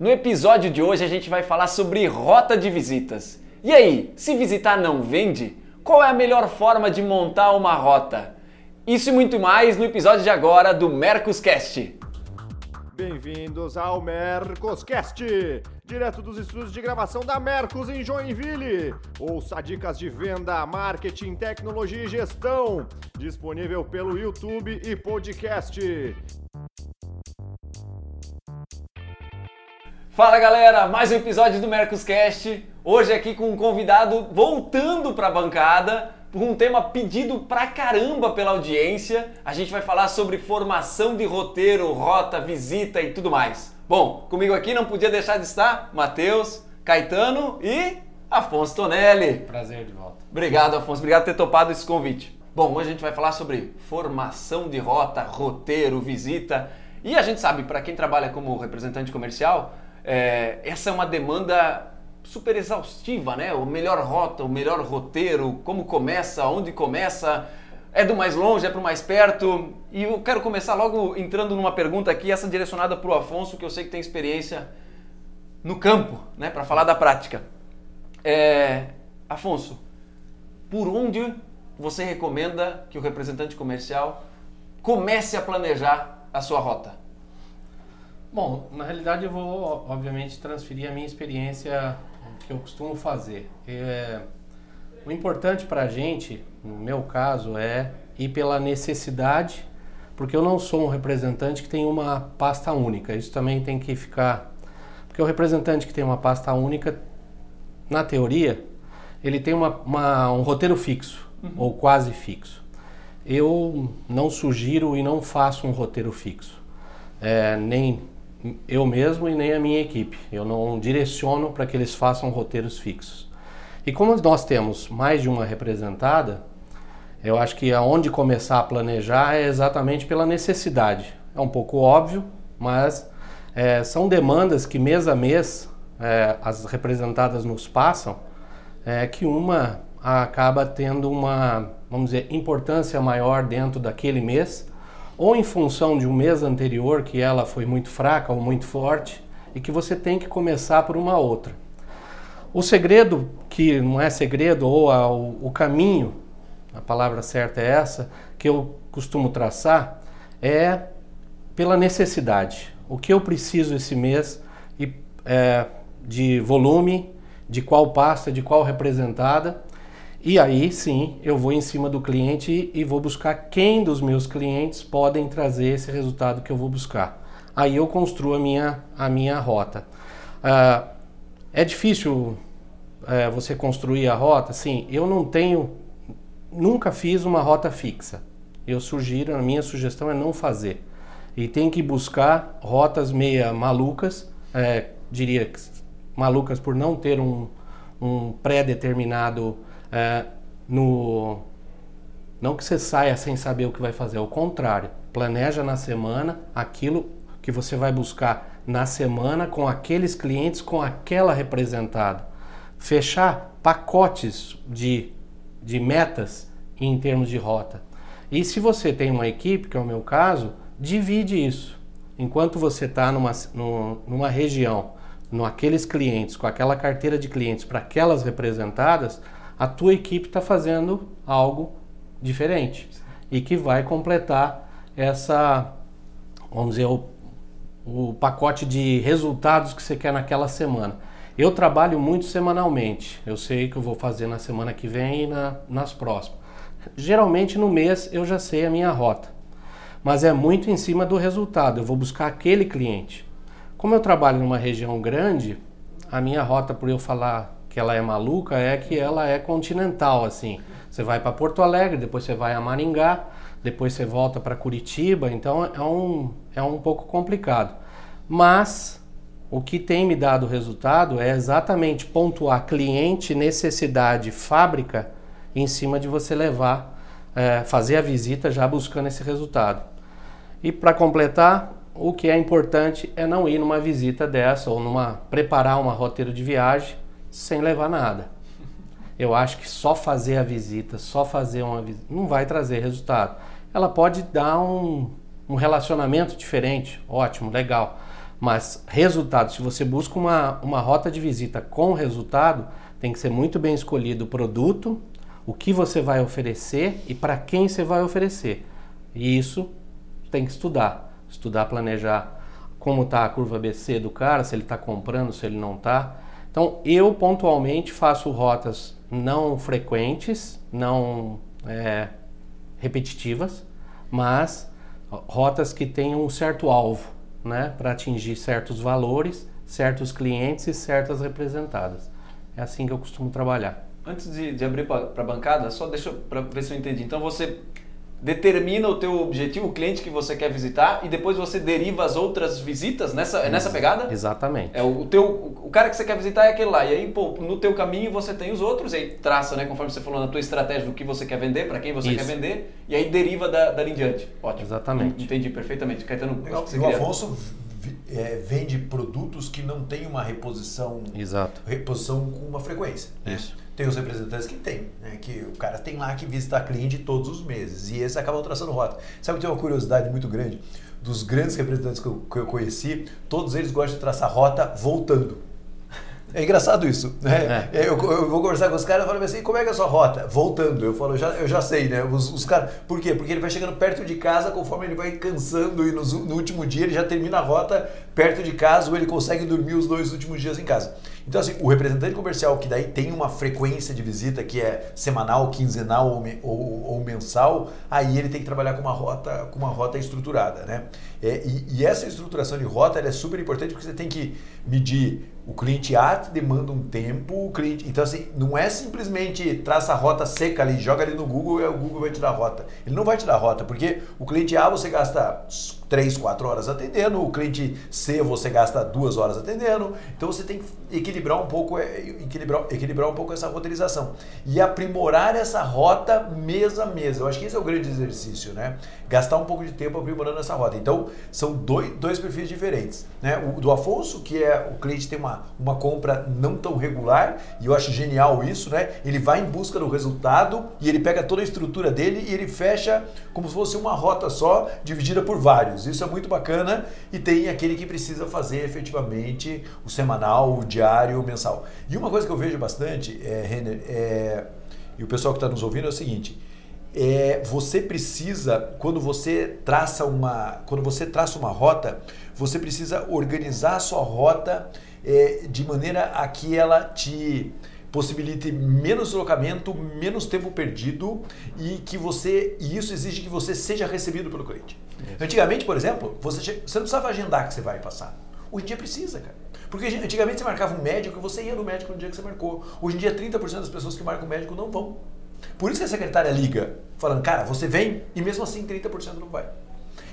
No episódio de hoje a gente vai falar sobre rota de visitas. E aí, se visitar não vende, qual é a melhor forma de montar uma rota? Isso e muito mais no episódio de agora do Mercoscast. Bem-vindos ao Mercoscast, direto dos estúdios de gravação da Mercos em Joinville. Ouça dicas de venda, marketing, tecnologia e gestão, disponível pelo YouTube e podcast. Fala galera, mais um episódio do Mercoscast. Hoje aqui com um convidado voltando para a bancada por um tema pedido pra caramba pela audiência. A gente vai falar sobre formação de roteiro, rota, visita e tudo mais. Bom, comigo aqui não podia deixar de estar Matheus, Caetano e Afonso Tonelli. Prazer de volta. Obrigado, Afonso. Obrigado por ter topado esse convite. Bom, hoje a gente vai falar sobre formação de rota, roteiro, visita. E a gente sabe, para quem trabalha como representante comercial, é, essa é uma demanda super exaustiva, né? O melhor rota, o melhor roteiro, como começa, onde começa, é do mais longe, é para o mais perto. E eu quero começar logo entrando numa pergunta aqui, essa direcionada para o Afonso, que eu sei que tem experiência no campo, né? Para falar da prática. É, Afonso, por onde você recomenda que o representante comercial comece a planejar a sua rota? Bom, na realidade eu vou, obviamente, transferir a minha experiência que eu costumo fazer. É, o importante para a gente, no meu caso, é ir pela necessidade, porque eu não sou um representante que tem uma pasta única. Isso também tem que ficar. Porque o representante que tem uma pasta única, na teoria, ele tem uma, uma um roteiro fixo, uhum. ou quase fixo. Eu não sugiro e não faço um roteiro fixo. É, nem eu mesmo e nem a minha equipe. Eu não direciono para que eles façam roteiros fixos. E como nós temos mais de uma representada, eu acho que aonde começar a planejar é exatamente pela necessidade. É um pouco óbvio, mas é, são demandas que mês a mês é, as representadas nos passam, é, que uma acaba tendo uma, vamos dizer, importância maior dentro daquele mês ou em função de um mês anterior que ela foi muito fraca ou muito forte e que você tem que começar por uma outra. O segredo, que não é segredo, ou a, o, caminho, a palavra certa é essa, que eu costumo traçar, é pela necessidade. O que eu preciso esse mês e, é, de volume, de qual pasta, de qual representada, e aí sim eu vou em cima do cliente e vou buscar quem dos meus clientes podem trazer esse resultado que eu vou buscar. Aí eu construo a minha, a minha rota. Uh, é difícil uh, você construir a rota? Sim, eu não tenho, nunca fiz uma rota fixa. Eu sugiro, a minha sugestão é não fazer. E tem que buscar rotas meia malucas, é, diria malucas por não ter um, um pré-determinado é, no não que você saia sem saber o que vai fazer, ao contrário, planeja na semana aquilo que você vai buscar na semana com aqueles clientes, com aquela representada. Fechar pacotes de, de metas em termos de rota. E se você tem uma equipe, que é o meu caso, divide isso. Enquanto você está numa, numa região, com aqueles clientes, com aquela carteira de clientes para aquelas representadas, a tua equipe está fazendo algo diferente e que vai completar essa, vamos dizer, o, o pacote de resultados que você quer naquela semana. Eu trabalho muito semanalmente. Eu sei que eu vou fazer na semana que vem e na, nas próximas. Geralmente no mês eu já sei a minha rota, mas é muito em cima do resultado. Eu vou buscar aquele cliente. Como eu trabalho numa região grande, a minha rota, por eu falar que ela é maluca é que ela é continental, assim. Você vai para Porto Alegre, depois você vai a Maringá, depois você volta para Curitiba, então é um, é um pouco complicado. Mas o que tem me dado resultado é exatamente pontuar cliente, necessidade, fábrica, em cima de você levar, é, fazer a visita já buscando esse resultado. E para completar, o que é importante é não ir numa visita dessa ou numa preparar uma roteiro de viagem sem levar nada. Eu acho que só fazer a visita, só fazer uma visita, não vai trazer resultado. Ela pode dar um, um relacionamento diferente, ótimo, legal. Mas resultado, se você busca uma, uma rota de visita com resultado, tem que ser muito bem escolhido o produto, o que você vai oferecer e para quem você vai oferecer. E isso tem que estudar. Estudar, planejar como está a curva BC do cara, se ele está comprando, se ele não está. Então, eu pontualmente faço rotas não frequentes, não é, repetitivas, mas rotas que tenham um certo alvo, né, para atingir certos valores, certos clientes e certas representadas. É assim que eu costumo trabalhar. Antes de, de abrir para a bancada, só deixa para ver se eu entendi. Então você determina o teu objetivo, o cliente que você quer visitar e depois você deriva as outras visitas nessa, é nessa pegada? Exatamente. É o, teu, o cara que você quer visitar é aquele lá. E aí, pô, no teu caminho você tem os outros, e aí traça, né, conforme você falou, na tua estratégia do que você quer vender, para quem você Isso. quer vender, e aí deriva da, dali em diante. Ótimo. Exatamente. Entendi perfeitamente. Caetano, o Afonso é, vende produtos que não tem uma reposição, Exato. reposição com uma frequência. Né? Tem os representantes que tem, né? que o cara tem lá que visita cliente todos os meses e esses acabam traçando rota. Sabe que tem uma curiosidade muito grande? Dos grandes representantes que eu, que eu conheci, todos eles gostam de traçar rota voltando. É engraçado isso, né? É. Eu, eu, vou conversar com os caras e falo assim, como é que é a sua rota? Voltando. Eu falo, eu já, eu já sei, né? Os, os caras, por quê? Porque ele vai chegando perto de casa, conforme ele vai cansando e no, no último dia ele já termina a rota perto de casa ou ele consegue dormir os dois últimos dias em casa. Então, assim, o representante comercial que daí tem uma frequência de visita que é semanal, quinzenal ou, ou, ou mensal, aí ele tem que trabalhar com uma rota, com uma rota estruturada, né? É, e, e, essa estruturação de rota é super importante porque você tem que medir o cliente A demanda um tempo, o cliente. Então, assim, não é simplesmente traça a rota seca ali, joga ali no Google e o Google vai te dar a rota. Ele não vai te dar a rota, porque o cliente A você gasta 3, 4 horas atendendo, o cliente C você gasta 2 horas atendendo. Então você tem que equilibrar um pouco, é, equilibrar, equilibrar um pouco essa roteirização. E aprimorar essa rota mês a mês. Eu acho que esse é o grande exercício, né? Gastar um pouco de tempo aprimorando essa rota. Então, são dois, dois perfis diferentes. Né? O do Afonso, que é o cliente tem uma, uma compra não tão regular, e eu acho genial isso, né? Ele vai em busca do resultado e ele pega toda a estrutura dele e ele fecha como se fosse uma rota só, dividida por vários Isso é muito bacana e tem aquele que precisa fazer efetivamente o semanal, o diário, o mensal. E uma coisa que eu vejo bastante, é, Renner, é, e o pessoal que está nos ouvindo é o seguinte: é, você precisa, quando você traça uma, quando você traça uma rota, você precisa organizar a sua rota é, de maneira a que ela te possibilite menos deslocamento, menos tempo perdido e que você e isso exige que você seja recebido pelo cliente. Antigamente, por exemplo, você, você não precisava agendar que você vai passar. Hoje em dia precisa, cara. Porque antigamente você marcava um médico e você ia no médico no dia que você marcou. Hoje em dia 30% das pessoas que marcam médico não vão. Por isso que a secretária liga, falando, cara, você vem e mesmo assim 30% não vai.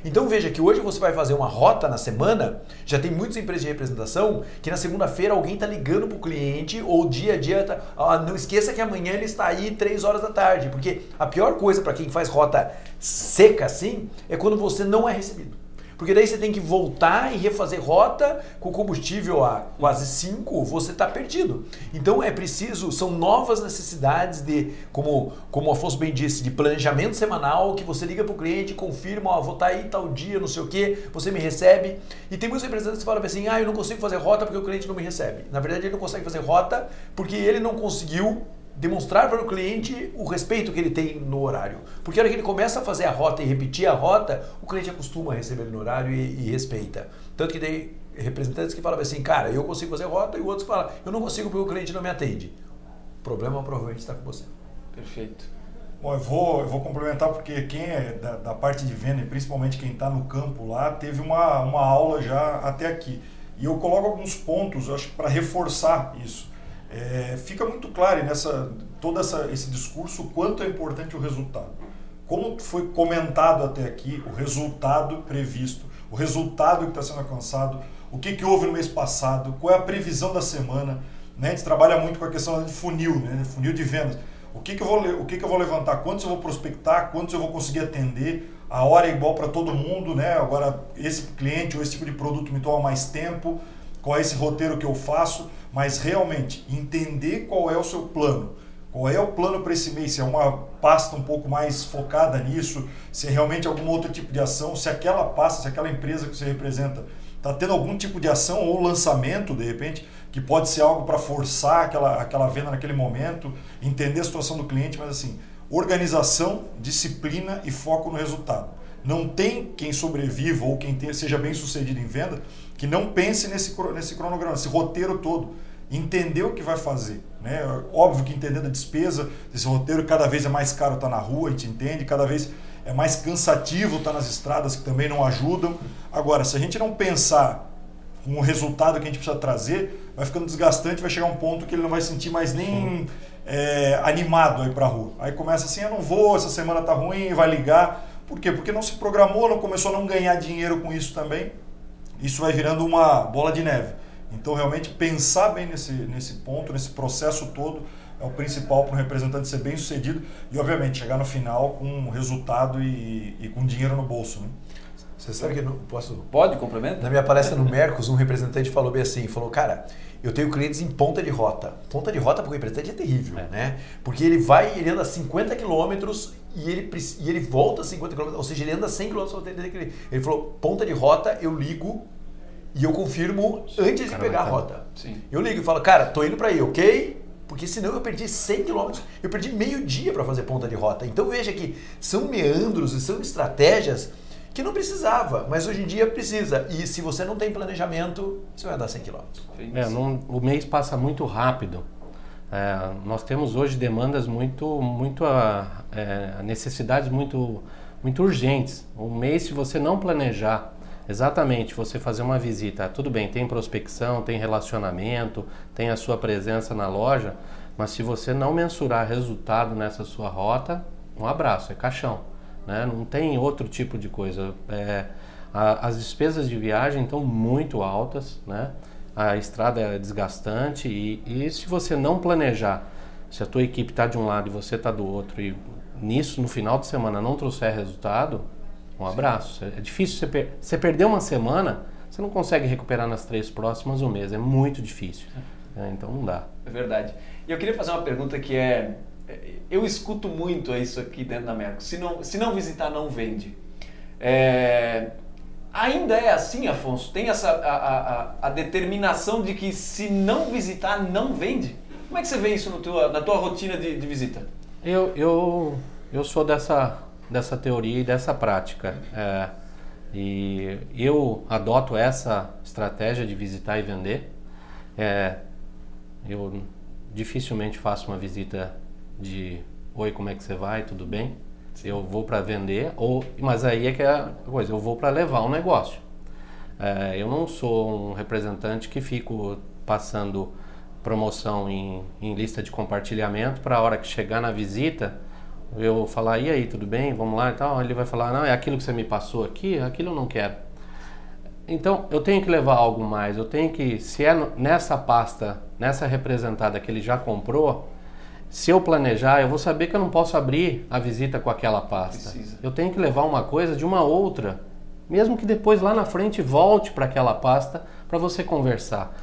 Então veja que hoje você vai fazer uma rota na semana, já tem muitas empresas de representação que na segunda-feira alguém está ligando para o cliente ou dia a dia, tá, ah, não esqueça que amanhã ele está aí 3 horas da tarde, porque a pior coisa para quem faz rota seca assim é quando você não é recebido. Porque daí você tem que voltar e refazer rota com combustível a quase 5, você está perdido. Então é preciso, são novas necessidades de, como, como o Afonso bem disse, de planejamento semanal, que você liga para o cliente, confirma, ó, vou estar tá aí tal dia, não sei o que, você me recebe. E tem muitos representantes que falam assim, ah, eu não consigo fazer rota porque o cliente não me recebe. Na verdade, ele não consegue fazer rota porque ele não conseguiu demonstrar para o cliente o respeito que ele tem no horário. Porque a hora que ele começa a fazer a rota e repetir a rota, o cliente acostuma a receber no horário e, e respeita. Tanto que tem representantes que falam assim, cara, eu consigo fazer rota, e outros que falam, eu não consigo porque o cliente não me atende. O problema provavelmente está com você. Perfeito. Bom, eu vou, eu vou complementar porque quem é da, da parte de venda, e principalmente quem está no campo lá, teve uma, uma aula já até aqui. E eu coloco alguns pontos, acho para reforçar isso. É, fica muito claro nessa todo essa, esse discurso quanto é importante o resultado. Como foi comentado até aqui, o resultado previsto, o resultado que está sendo alcançado, o que, que houve no mês passado, qual é a previsão da semana. Né? A gente trabalha muito com a questão de funil, né? funil de vendas. O que, que, eu vou, o que, que eu vou levantar? Quantos eu vou prospectar? Quantos eu vou conseguir atender? A hora é igual para todo mundo, né? Agora, esse cliente ou esse tipo de produto me toma mais tempo. Qual é esse roteiro que eu faço? Mas realmente entender qual é o seu plano. Qual é o plano para esse mês? Se é uma pasta um pouco mais focada nisso, se é realmente algum outro tipo de ação, se aquela pasta, se aquela empresa que você representa está tendo algum tipo de ação ou lançamento, de repente, que pode ser algo para forçar aquela, aquela venda naquele momento, entender a situação do cliente, mas assim, organização, disciplina e foco no resultado. Não tem quem sobreviva ou quem tenha, seja bem sucedido em venda que não pense nesse, nesse cronograma, nesse roteiro todo. Entender o que vai fazer. Né? Óbvio que entendendo a despesa, esse roteiro cada vez é mais caro estar tá na rua, a gente entende, cada vez é mais cansativo estar tá nas estradas que também não ajudam. Agora, se a gente não pensar com o resultado que a gente precisa trazer, vai ficando desgastante, vai chegar um ponto que ele não vai sentir mais nem é, animado aí para a rua. Aí começa assim, eu não vou, essa semana tá ruim, vai ligar. Por quê? Porque não se programou, não começou a não ganhar dinheiro com isso também. Isso vai virando uma bola de neve. Então, realmente, pensar bem nesse, nesse ponto, nesse processo todo, é o principal para um representante ser bem sucedido e, obviamente, chegar no final com um resultado e, e com dinheiro no bolso. Né? Você sabe que eu não posso. Pode complementar? Na minha palestra no Mercos, um representante falou bem assim: falou, cara, eu tenho clientes em ponta de rota. Ponta de rota para o representante é terrível, é. né? Porque ele vai, ele anda 50 quilômetros e ele, e ele volta 50 quilômetros, ou seja, ele anda 100 quilômetros para ele. Ele falou: ponta de rota, eu ligo e eu confirmo antes de pegar a rota. Sim. Eu ligo e falo, cara, tô indo para aí, ok? Porque senão eu perdi 100 quilômetros, eu perdi meio dia para fazer ponta de rota. Então veja que são meandros e são estratégias que não precisava, mas hoje em dia precisa. E se você não tem planejamento, você vai andar 100 km. É, num, o mês passa muito rápido. É, nós temos hoje demandas muito, muito é, necessidades muito, muito urgentes. Um mês, se você não planejar exatamente, você fazer uma visita, tudo bem, tem prospecção, tem relacionamento, tem a sua presença na loja, mas se você não mensurar resultado nessa sua rota, um abraço, é caixão né? não tem outro tipo de coisa. É, a, as despesas de viagem estão muito altas, né? a estrada é desgastante e, e se você não planejar, se a tua equipe está de um lado e você está do outro e nisso no final de semana não trouxer resultado, um abraço. É difícil você, per você perder uma semana, você não consegue recuperar nas três próximas um mês, é muito difícil. É, então não dá. É verdade. E eu queria fazer uma pergunta que é eu escuto muito isso aqui dentro da Merco. Se não, se não visitar, não vende. É, ainda é assim, Afonso? Tem essa a, a, a, determinação de que se não visitar, não vende? Como é que você vê isso na tua rotina de, de visita? Eu, eu, eu sou dessa, dessa teoria e dessa prática. É, e eu adoto essa estratégia de visitar e vender. É, eu dificilmente faço uma visita de oi, como é que você vai? Tudo bem? Eu vou para vender, ou, mas aí é que é a coisa, eu vou para levar um negócio. É, eu não sou um representante que fico passando promoção em, em lista de compartilhamento para a hora que chegar na visita eu falar, e aí, tudo bem? Vamos lá e tal. Ele vai falar, não, é aquilo que você me passou aqui, aquilo eu não quero. Então, eu tenho que levar algo mais. Eu tenho que, se é nessa pasta, nessa representada que ele já comprou, se eu planejar, eu vou saber que eu não posso abrir a visita com aquela pasta. Precisa. Eu tenho que levar uma coisa de uma outra, mesmo que depois lá na frente volte para aquela pasta para você conversar.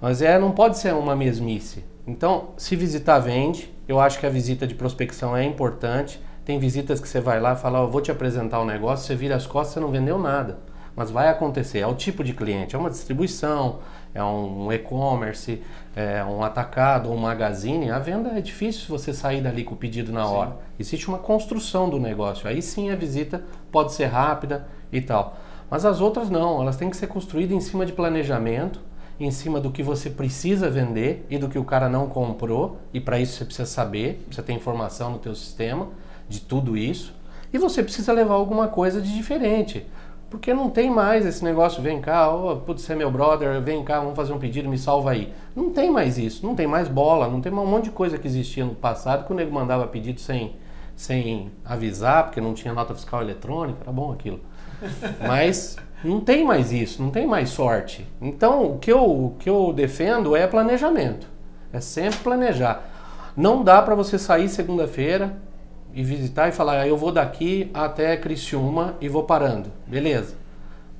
Mas é, não pode ser uma mesmice. Então, se visitar vende, eu acho que a visita de prospecção é importante. Tem visitas que você vai lá e fala, oh, vou te apresentar um negócio, você vira as costas, você não vendeu nada. Mas vai acontecer, é o tipo de cliente, é uma distribuição, é um e-commerce, é um atacado um magazine, a venda é difícil você sair dali com o pedido na hora. Sim. Existe uma construção do negócio. Aí sim a visita pode ser rápida e tal. Mas as outras não, elas têm que ser construídas em cima de planejamento, em cima do que você precisa vender e do que o cara não comprou, e para isso você precisa saber, precisa ter informação no teu sistema de tudo isso, e você precisa levar alguma coisa de diferente. Porque não tem mais esse negócio, vem cá, oh, putz, você é meu brother, vem cá, vamos fazer um pedido, me salva aí. Não tem mais isso, não tem mais bola, não tem um monte de coisa que existia no passado que o nego mandava pedido sem, sem avisar, porque não tinha nota fiscal eletrônica, era bom aquilo. Mas não tem mais isso, não tem mais sorte. Então o que eu, o que eu defendo é planejamento. É sempre planejar. Não dá para você sair segunda-feira, e visitar e falar, ah, eu vou daqui até Criciúma e vou parando. Beleza.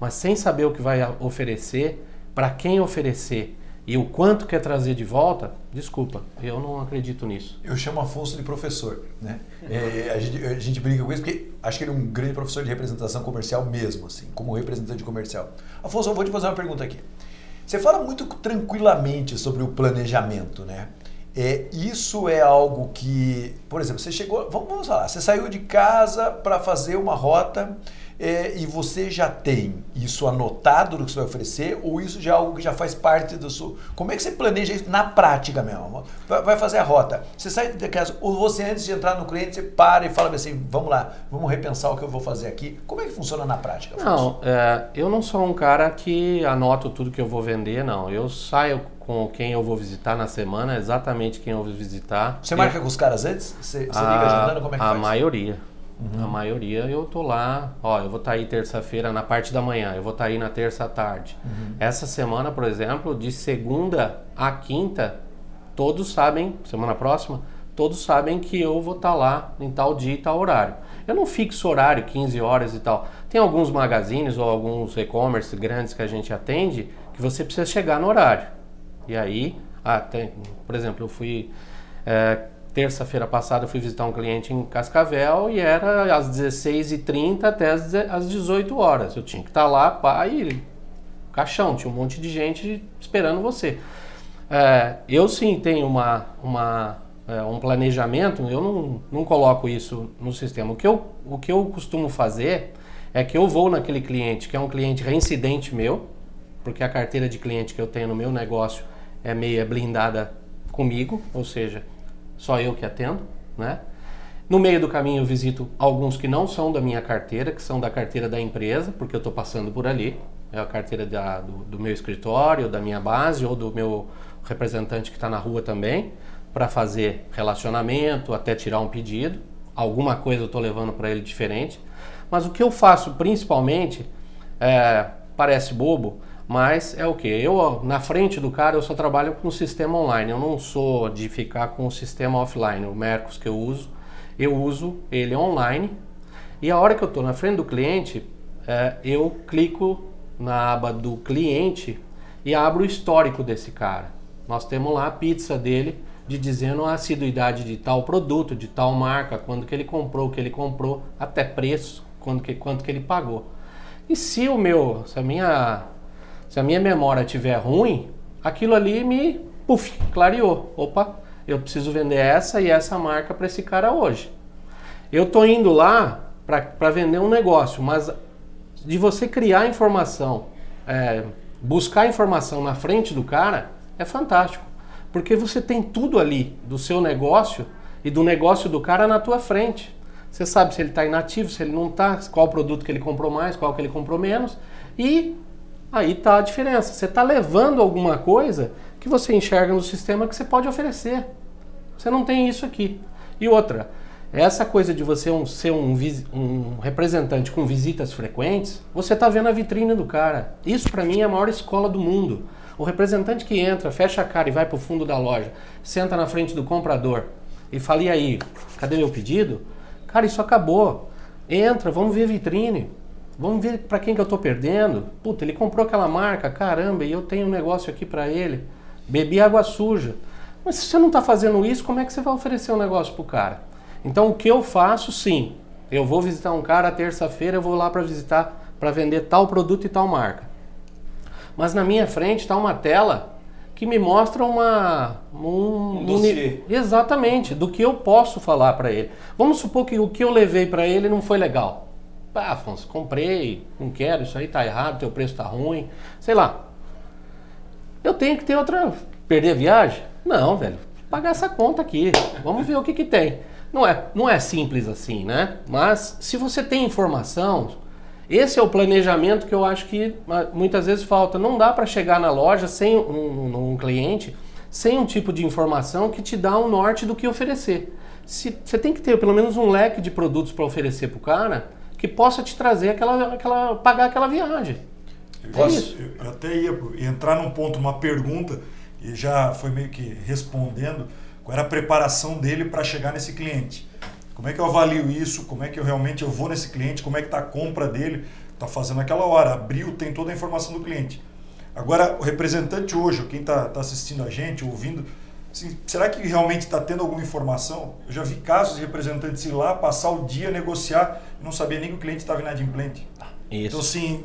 Mas sem saber o que vai oferecer, para quem oferecer e o quanto quer trazer de volta, desculpa, eu não acredito nisso. Eu chamo Afonso de professor, né? É, a, gente, a gente brinca com isso porque acho que ele é um grande professor de representação comercial mesmo, assim, como representante comercial. Afonso, eu vou te fazer uma pergunta aqui. Você fala muito tranquilamente sobre o planejamento, né? É, isso é algo que, por exemplo, você chegou, vamos, falar, você saiu de casa para fazer uma rota é, e você já tem isso anotado do que você vai oferecer ou isso já é algo que já faz parte do seu... Como é que você planeja isso na prática mesmo? Vai fazer a rota. Você sai de casa ou você antes de entrar no cliente, você para e fala assim, vamos lá, vamos repensar o que eu vou fazer aqui. Como é que funciona na prática? Não, é, eu não sou um cara que anoto tudo que eu vou vender, não. Eu saio com quem eu vou visitar na semana, exatamente quem eu vou visitar. Você marca com os caras antes? Você, você liga agendando? Como é que a faz? A maioria. Uhum. A maioria eu tô lá, ó, eu vou estar tá aí terça-feira na parte da manhã, eu vou estar tá aí na terça à tarde. Uhum. Essa semana, por exemplo, de segunda a quinta, todos sabem, semana próxima, todos sabem que eu vou estar tá lá em tal dia e tal horário. Eu não fixo horário, 15 horas e tal. Tem alguns magazines ou alguns e-commerce grandes que a gente atende que você precisa chegar no horário. E aí, ah, tem, por exemplo, eu fui. É, terça-feira passada eu fui visitar um cliente em Cascavel e era às 16h30 até às 18 horas. Eu tinha que estar lá, pá, e caixão, tinha um monte de gente esperando você. É, eu sim tenho uma, uma, é, um planejamento, eu não, não coloco isso no sistema. O que, eu, o que eu costumo fazer é que eu vou naquele cliente que é um cliente reincidente meu, porque a carteira de cliente que eu tenho no meu negócio é meia blindada comigo, ou seja, só eu que atendo, né? No meio do caminho eu visito alguns que não são da minha carteira, que são da carteira da empresa, porque eu estou passando por ali. É a carteira da, do, do, meu escritório, da minha base ou do meu representante que está na rua também, para fazer relacionamento, até tirar um pedido. Alguma coisa eu estou levando para ele diferente. Mas o que eu faço principalmente, é, parece bobo, mas é o que? Eu, na frente do cara, eu só trabalho com o sistema online. Eu não sou de ficar com o sistema offline. O Mercos que eu uso, eu uso ele online. E a hora que eu estou na frente do cliente, é, eu clico na aba do cliente e abro o histórico desse cara. Nós temos lá a pizza dele de dizendo a assiduidade de tal produto, de tal marca, quando que ele comprou, o que ele comprou, até preço, quando que, quanto que ele pagou. E se o meu, se a minha se a minha memória estiver ruim, aquilo ali me puff, clareou. Opa, eu preciso vender essa e essa marca para esse cara hoje. Eu tô indo lá para vender um negócio, mas de você criar informação, é, buscar informação na frente do cara, é fantástico. Porque você tem tudo ali do seu negócio e do negócio do cara na tua frente. Você sabe se ele está inativo, se ele não está, qual produto que ele comprou mais, qual que ele comprou menos. E Aí está a diferença. Você está levando alguma coisa que você enxerga no sistema que você pode oferecer. Você não tem isso aqui. E outra, essa coisa de você um, ser um, um, representante com visitas frequentes, você está vendo a vitrine do cara. Isso para mim é a maior escola do mundo. O representante que entra, fecha a cara e vai para o fundo da loja, senta na frente do comprador e fala: e aí, cadê meu pedido? Cara, isso acabou. Entra, vamos ver a vitrine. Vamos ver para quem que eu estou perdendo. Puta, ele comprou aquela marca, caramba, e eu tenho um negócio aqui para ele. Bebi água suja. Mas se você não está fazendo isso, como é que você vai oferecer um negócio para o cara? Então o que eu faço, sim, eu vou visitar um cara terça-feira, eu vou lá para visitar, para vender tal produto e tal marca. Mas na minha frente está uma tela que me mostra uma um, um exatamente do que eu posso falar para ele. Vamos supor que o que eu levei para ele não foi legal. Ah, Afonso, comprei, não quero, isso aí tá errado, teu preço tá ruim, sei lá. Eu tenho que ter outra. Perder a viagem? Não, velho. Pagar essa conta aqui. Vamos ver o que, que tem. Não é, não é simples assim, né? Mas se você tem informação, esse é o planejamento que eu acho que ah, muitas vezes falta. Não dá para chegar na loja sem um, um, cliente, sem um tipo de informação que te dá um norte do que oferecer. Se, você tem que ter pelo menos um leque de produtos para oferecer para o cara que possa te trazer aquela, aquela pagar aquela viagem. Eu, é isso. eu até ia entrar num ponto, uma pergunta, e já foi meio que respondendo, qual era a preparação dele para chegar nesse cliente. Como é que eu avalio isso? Como é que eu realmente eu vou nesse cliente? Como é que está a compra dele? Está fazendo aquela hora. Abriu, tem toda a informação do cliente. Agora, o representante hoje, quem está tá assistindo a gente, ouvindo, assim, será que realmente está tendo alguma informação? Eu já vi casos de representantes ir lá, passar o dia, negociar, e não sabia nem que o cliente estava inadimplente. Isso. Então, assim,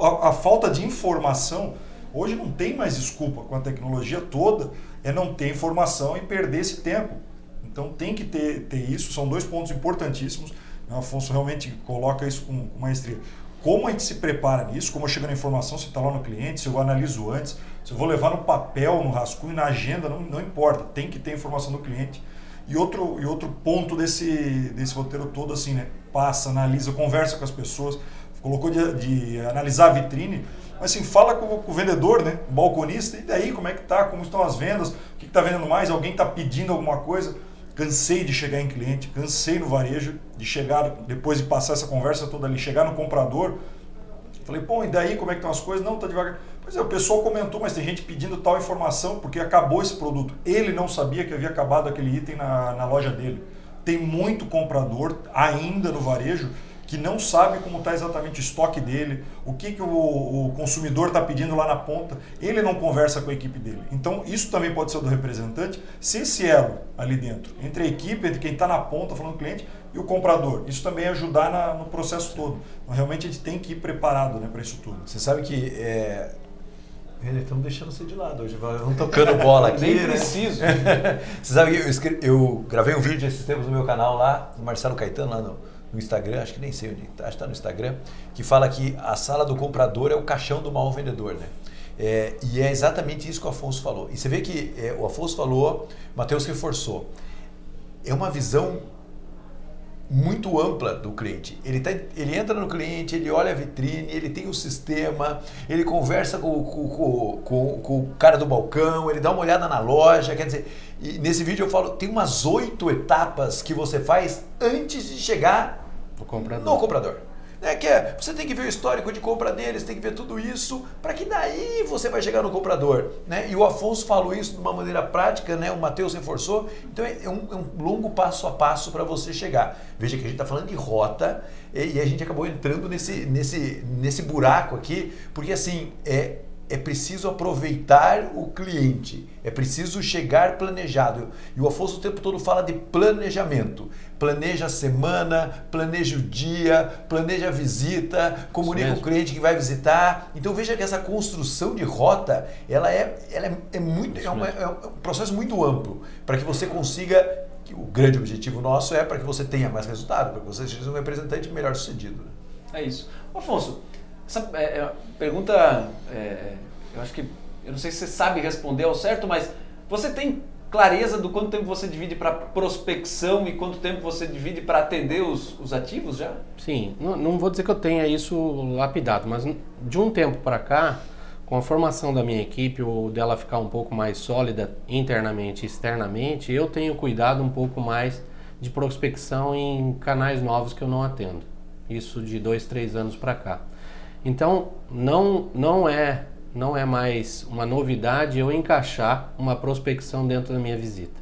a, a, falta de informação, hoje não tem mais desculpa com a tecnologia toda, é não ter informação e perder esse tempo. Então, tem que ter, ter isso, são dois pontos importantíssimos. O Afonso realmente coloca isso com, com maestria. Como a gente se prepara nisso, como eu chego na informação, se está lá no cliente, se eu analiso antes, se eu vou levar no papel, no rascunho, na agenda, não, não importa, tem que ter informação do cliente. E outro, e outro ponto desse, desse roteiro todo, assim, né? Passa, analisa, conversa com as pessoas, colocou de, de analisar a vitrine, mas assim, fala com, com, o vendedor, né? O balconista, e daí, como é que tá, como estão as vendas, o que está vendendo mais, alguém está pedindo alguma coisa. Cansei de chegar em cliente, cansei no varejo, de chegar, depois de passar essa conversa toda ali, chegar no comprador. Falei, pô, e daí como é que estão as coisas? Não, tá devagar. Pois é, o pessoal comentou, mas tem gente pedindo tal informação porque acabou esse produto. Ele não sabia que havia acabado aquele item na, na loja dele. Tem muito comprador ainda no varejo que não sabe como está exatamente o estoque dele, o que, que o, o consumidor está pedindo lá na ponta, ele não conversa com a equipe dele. Então, isso também pode ser do representante, se esse elo ali dentro, entre a equipe, entre quem está na ponta falando com o cliente e o comprador. Isso também ajudar na, no processo todo. Realmente, a gente tem que ir preparado né, para isso tudo. Você sabe que é, Estamos deixando você de lado hoje, vamos tocando bola aqui. Nem né? preciso. você sabe que eu, escrevi, eu, gravei um vídeo esses tempos no meu canal lá, do Marcelo Caetano, lá no, no Instagram, acho que nem sei onde está, acho que está no Instagram, que fala que a sala do comprador é o caixão do mau vendedor, né? É, e é exatamente isso que o Afonso falou. E você vê que é, o Afonso falou, Matheus reforçou. É uma visão muito ampla do cliente. Ele, tá, ele entra no cliente, ele olha a vitrine, ele tem o sistema, ele conversa com, com, com, com, o cara do balcão, ele dá uma olhada na loja. Quer dizer, e nesse vídeo eu falo, tem umas oito etapas que você faz antes de chegar no comprador. No comprador. É que é, você tem que ver o histórico de compra deles, tem que ver tudo isso, para que daí você vai chegar no comprador. Né? E o Afonso falou isso de uma maneira prática, né? o Matheus reforçou. Então é um, é um longo passo a passo para você chegar. Veja que a gente está falando de rota e, e, a gente acabou entrando nesse, nesse, nesse buraco aqui, porque assim, é, é preciso aproveitar o cliente, é preciso chegar planejado. E o Afonso o tempo todo fala de planejamento. Planeja a semana, planeja o dia, planeja a visita, comunica o cliente que vai visitar. Então veja que essa construção de rota, ela é, ela é, é muito, é, uma, é um processo muito amplo para que você consiga. O grande objetivo nosso é para que você tenha mais resultado, para que você seja um representante melhor sucedido. Né? É isso. Afonso, essa é, é, pergunta, é, eu acho que, eu não sei se você sabe responder ao certo, mas você tem clareza do quanto tempo você divide para prospecção e quanto tempo você divide para atender os, os ativos já? Sim, não, não, vou dizer que eu tenha isso lapidado, mas de um tempo para cá, com a formação da minha equipe, ou dela ficar um pouco mais sólida internamente e externamente, eu tenho cuidado um pouco mais de prospecção em canais novos que eu não atendo. Isso de dois, três anos para cá. Então, não, não é não é mais uma novidade eu encaixar uma prospecção dentro da minha visita.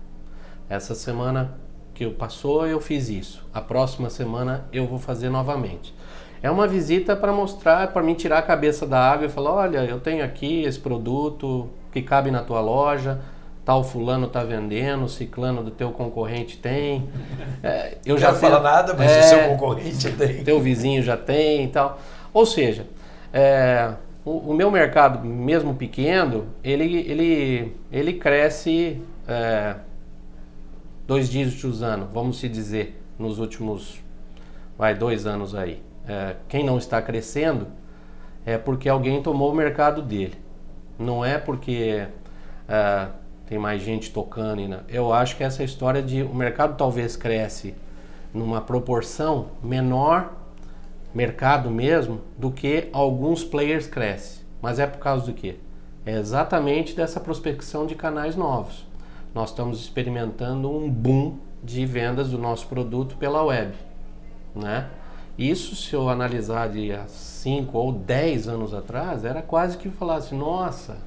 Essa semana que passou eu fiz isso. A próxima semana eu vou fazer novamente. É uma visita para mostrar, para me tirar a cabeça da água e falar: olha, eu tenho aqui esse produto que cabe na tua loja, tal fulano está vendendo, ciclano do teu concorrente tem. É, eu já não fala nada, mas é, o seu concorrente tem. Teu vizinho já tem e tal. Ou seja, é, o, o, meu mercado, mesmo pequeno, ele, ele, ele cresce é, dois dígitos ano, vamos se dizer, nos últimos vai, dois anos aí. É, quem não está crescendo é porque alguém tomou o mercado dele. Não é porque é, tem mais gente tocando. Eu acho que essa história de o mercado talvez cresce numa proporção menor mercado mesmo do que alguns players crescem. Mas é por causa do quê? É exatamente dessa prospecção de canais novos. Nós estamos experimentando um boom de vendas do nosso produto pela web, né? Isso, se eu analisar de há 5 ou 10 anos atrás, era quase que falasse, nossa,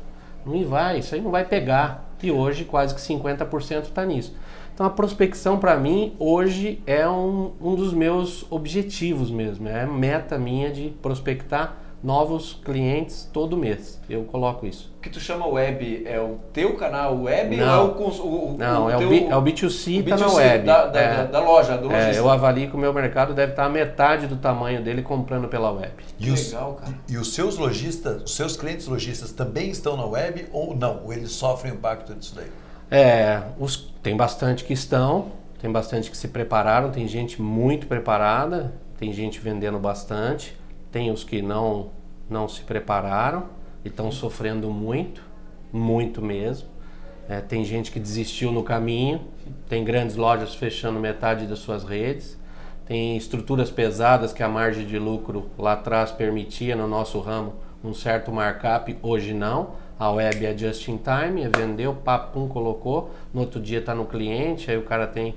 não vai, isso aí não vai pegar. E hoje quase que 50% está nisso. Então a prospecção para mim hoje é um, um dos meus objetivos mesmo, é meta minha de prospectar novos clientes todo mês. Eu coloco isso. O que tu chama web é o teu canal web Não. ou é o, cons- o, o Não, o é, teu- o B, é o B2C, o tá na B2C web. Da, da, É. da- loja, do É, eu avalio que o meu mercado deve estar a metade do tamanho dele comprando pela web. E os, legal, cara. e os seus lojistas, os seus clientes lojistas também estão na web ou não? Ou eles sofrem o impacto disso daí? É, os- tem bastante que estão, tem bastante que se prepararam, tem gente muito preparada, tem gente vendendo bastante, tem os que não, não se prepararam e estão sofrendo muito, muito mesmo. É, tem gente que desistiu no caminho, tem grandes lojas fechando metade das suas redes, tem estruturas pesadas que a margem de lucro lá atrás permitia no nosso ramo um certo markup, hoje não. A web é just in time, é vendeu, papum, colocou, no outro dia está no cliente, aí o cara tem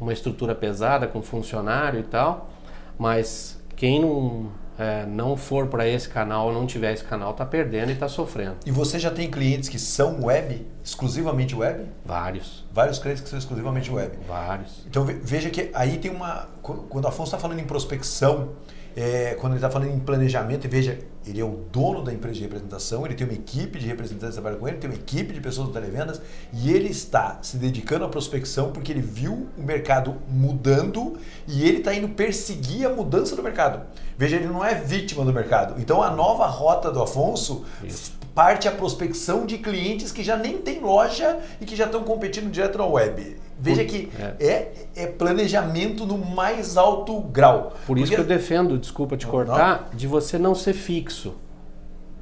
uma estrutura pesada com funcionário e tal. Mas quem não, é, não for para esse canal, não tiver esse canal, está perdendo e está sofrendo. E você já tem clientes que são web, exclusivamente web? Vários, Vários clientes que são exclusivamente web. vários. Então ve- veja que aí tem uma. qu- Quando o Afonso está falando em prospecção, é, quando ele está falando em planejamento, e veja, ele é o dono da empresa de representação, ele tem uma equipe de representantes que trabalham com ele, tem uma equipe de pessoas no televendas, e ele está se dedicando à prospecção porque ele viu o mercado mudando e ele está indo perseguir a mudança do mercado. Veja, ele não é vítima do mercado. Então a nova rota do Afonso parte a prospecção de clientes que já nem tem loja e que já estão competindo direto na web. Veja que é, é planejamento no mais alto grau. Por isso que Porque- eu defendo, desculpa te Não, cortar, de você não ser fixo.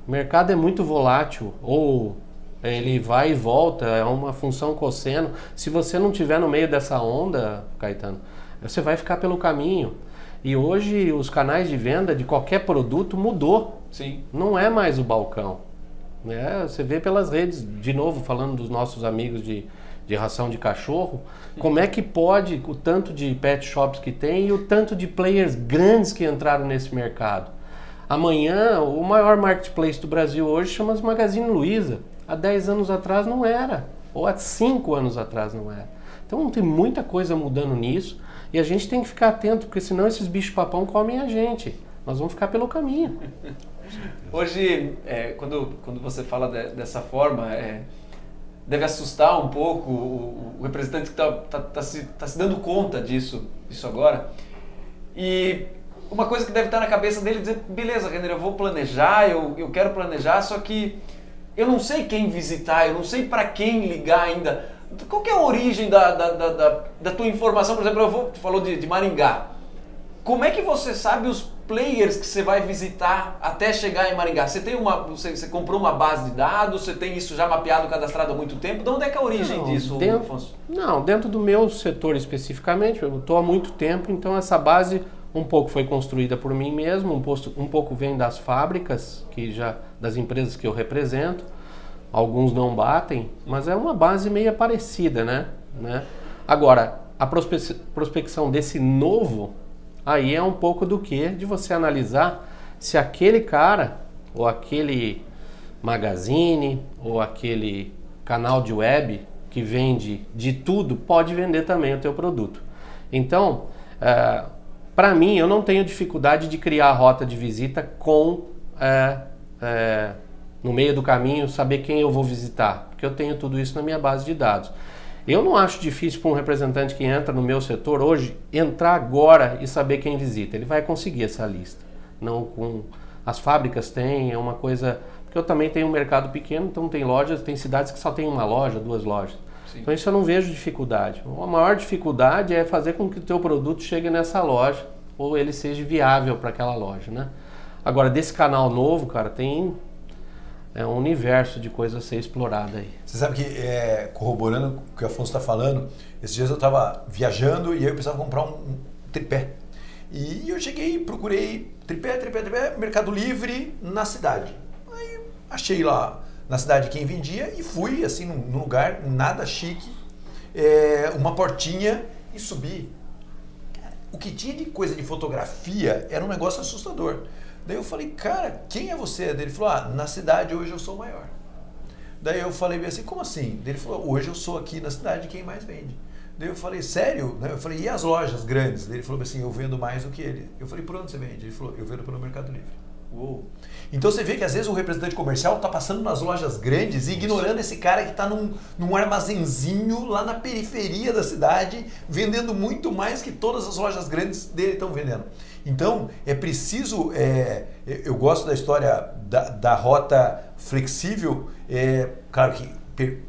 O mercado é muito volátil, ou ele vai e volta, é uma função cosseno. Se você não tiver no meio dessa onda, Caetano, você vai ficar pelo caminho. E hoje os canais de venda de qualquer produto mudou. Sim. Não é mais o balcão. Né? Você vê pelas redes, de novo, falando dos nossos amigos de, de ração de cachorro, como é que pode o tanto de pet shops que tem e o tanto de players grandes que entraram nesse mercado. Amanhã, o maior marketplace do Brasil hoje chama-se Magazine Luiza. Há 10 anos atrás não era, ou há 5 anos atrás não era. Então tem muita coisa mudando nisso e a gente tem que ficar atento, porque senão esses bichos papão comem a gente. Nós vamos ficar pelo caminho. Hoje, é, quando, quando você fala de- dessa forma, é, deve assustar um pouco o, o representante que está se, tá se dando conta disso, disso agora. E uma coisa que deve estar na cabeça dele é dizer, beleza, Renner, eu vou planejar, eu, eu quero planejar, só que eu não sei quem visitar, eu não sei para quem ligar ainda. Qual é a origem da, da, da- da tua informação? Por exemplo, eu vou, tu falou de, de Maringá. Como é que você sabe os players que você vai visitar até chegar em Maringá? Você tem uma, você, você comprou uma base de dados? Você tem isso já mapeado, cadastrado há muito tempo? De onde é que é a origem Não, disso, dentro- Afonso? Não, dentro do meu setor especificamente, eu estou há muito tempo, então essa base um pouco foi construída por mim mesmo, um, posto- um pouco vem das fábricas, que já das empresas que eu represento. Alguns não batem, mas é uma base meio parecida, né? né? Agora, a prospe- prospecção desse novo, aí é um pouco do que? De você analisar se aquele cara, ou aquele magazine, ou aquele canal de web que vende de tudo, pode vender também o teu produto. Então, para mim, eu não tenho dificuldade de criar a rota de visita com é, é, no meio do caminho saber quem eu vou visitar, porque eu tenho tudo isso na minha base de dados. Eu não acho difícil para um representante que entra no meu setor hoje entrar agora e saber quem visita. Ele vai conseguir essa lista. Não com as fábricas têm, é uma coisa porque eu também tenho um mercado pequeno, então tem lojas, tem cidades que só tem uma loja, duas lojas. Sim. Então isso eu não vejo dificuldade. A maior dificuldade é fazer com que o teu produto chegue nessa loja ou ele seja viável para aquela loja, né? Agora desse canal novo, cara, tem é um universo de coisa a ser explorada aí. Você sabe que, é, corroborando o que o Afonso está falando, esses dias eu estava viajando e aí eu precisava comprar um, tripé. E eu cheguei, procurei tripé, tripé, tripé, Mercado Livre na cidade. Aí achei lá na cidade quem vendia e fui assim num, num lugar nada chique, é, uma portinha e subi. O que tinha de coisa de fotografia era um negócio assustador. Daí eu falei, cara, quem é você? Daí ele falou, ah, na cidade hoje eu sou o maior. Daí eu falei assim, como assim? Daí ele falou, hoje eu sou aqui na cidade quem mais vende. Daí eu falei, sério? Eu falei, e as lojas grandes? Daí ele falou assim, eu vendo mais do que ele. Eu falei, por onde você vende? Ele falou, eu vendo pelo Mercado Livre. Uou. Então você vê que às vezes o representante comercial está passando nas lojas grandes e ignorando esse cara que está num, num armazenzinho lá na periferia da cidade, vendendo muito mais que todas as lojas grandes dele estão vendendo. Então é preciso, é, eu gosto da história da, da rota flexível, é, claro que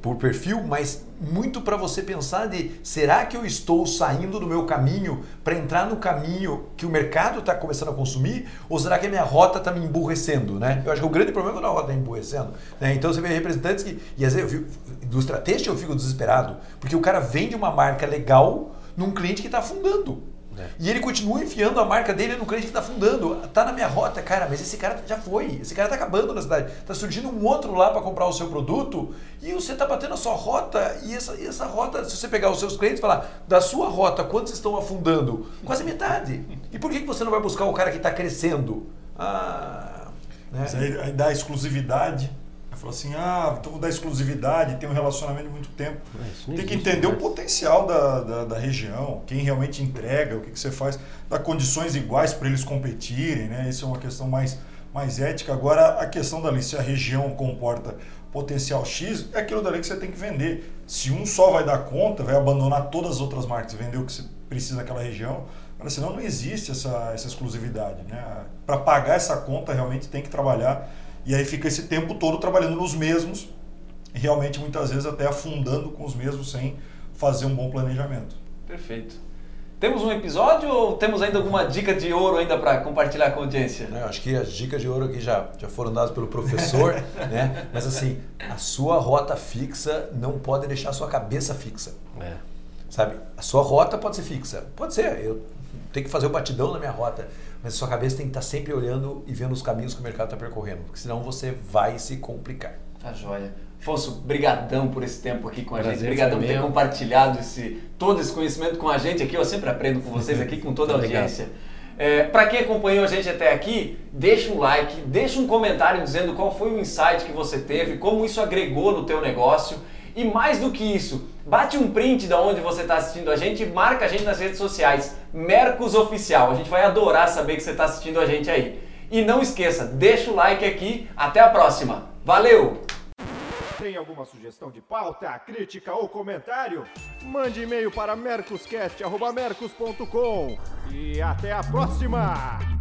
por perfil, mas muito para você pensar de será que eu estou saindo do meu caminho para entrar no caminho que o mercado está começando a consumir ou será que a minha rota está me emburrecendo, né? Eu acho que o grande problema é quando a rota está emburrecendo. Né? Então você vê representantes que, e às vezes eu fico, indústria têxtil eu fico desesperado, porque o cara vende uma marca legal num cliente que está afundando. É. E ele continua enfiando a marca dele no cliente que está fundando. Tá na minha rota, cara, mas esse cara já foi. Esse cara está acabando na cidade. Está surgindo um outro lá para comprar o seu produto e você está batendo a sua rota. E essa, e essa rota, se você pegar os seus clientes e falar, da sua rota, quantos estão afundando? Quase metade. E por que você não vai buscar o cara que está crescendo? Ah, né? aí, aí dá exclusividade. Falou assim, ah, então dar exclusividade, tem um relacionamento de muito tempo. Tem que entender mais. o potencial da, da, da, região, quem realmente entrega, o que, que você faz, dar condições iguais para eles competirem, né? Isso é uma questão mais, mais ética. Agora, a questão dali, se a região comporta potencial X, é aquilo dali que você tem que vender. Se um só vai dar conta, vai abandonar todas as outras marcas e vender o que você precisa naquela região, mas senão não existe essa, essa exclusividade. Né? Para pagar essa conta, realmente tem que trabalhar e aí fica esse tempo todo trabalhando nos mesmos, realmente muitas vezes até afundando com os mesmos sem fazer um bom planejamento. Perfeito. Temos um episódio ou temos ainda alguma dica de ouro ainda para compartilhar com a audiência? Eu acho que as dicas de ouro aqui já, já foram dadas pelo professor, né? Mas assim, a sua rota fixa não pode deixar a sua cabeça fixa. É. Sabe? A sua rota pode ser fixa. Pode ser. Eu tenho que fazer o batidão na minha rota mas a sua cabeça tem que estar sempre olhando e vendo os caminhos que o mercado está percorrendo, porque senão você vai se complicar. Tá joia. Afonso, brigadão por esse tempo aqui com a Prazer gente. Brigadão por ter compartilhado esse, todo esse conhecimento com a gente aqui. Eu sempre aprendo com vocês aqui, com toda a audiência. É, Para quem acompanhou a gente até aqui, deixa um like, deixa um comentário dizendo qual foi o insight que você teve, como isso agregou no teu negócio. E mais do que isso, bate um print de onde você está assistindo a gente e marca a gente nas redes sociais, Mercos Oficial. A gente vai adorar saber que você está assistindo a gente aí. E não esqueça, deixa o like aqui. Até a próxima. Valeu! Tem alguma sugestão de pauta, crítica ou comentário? Mande e-mail para mercoscast.mercos.com e até a próxima!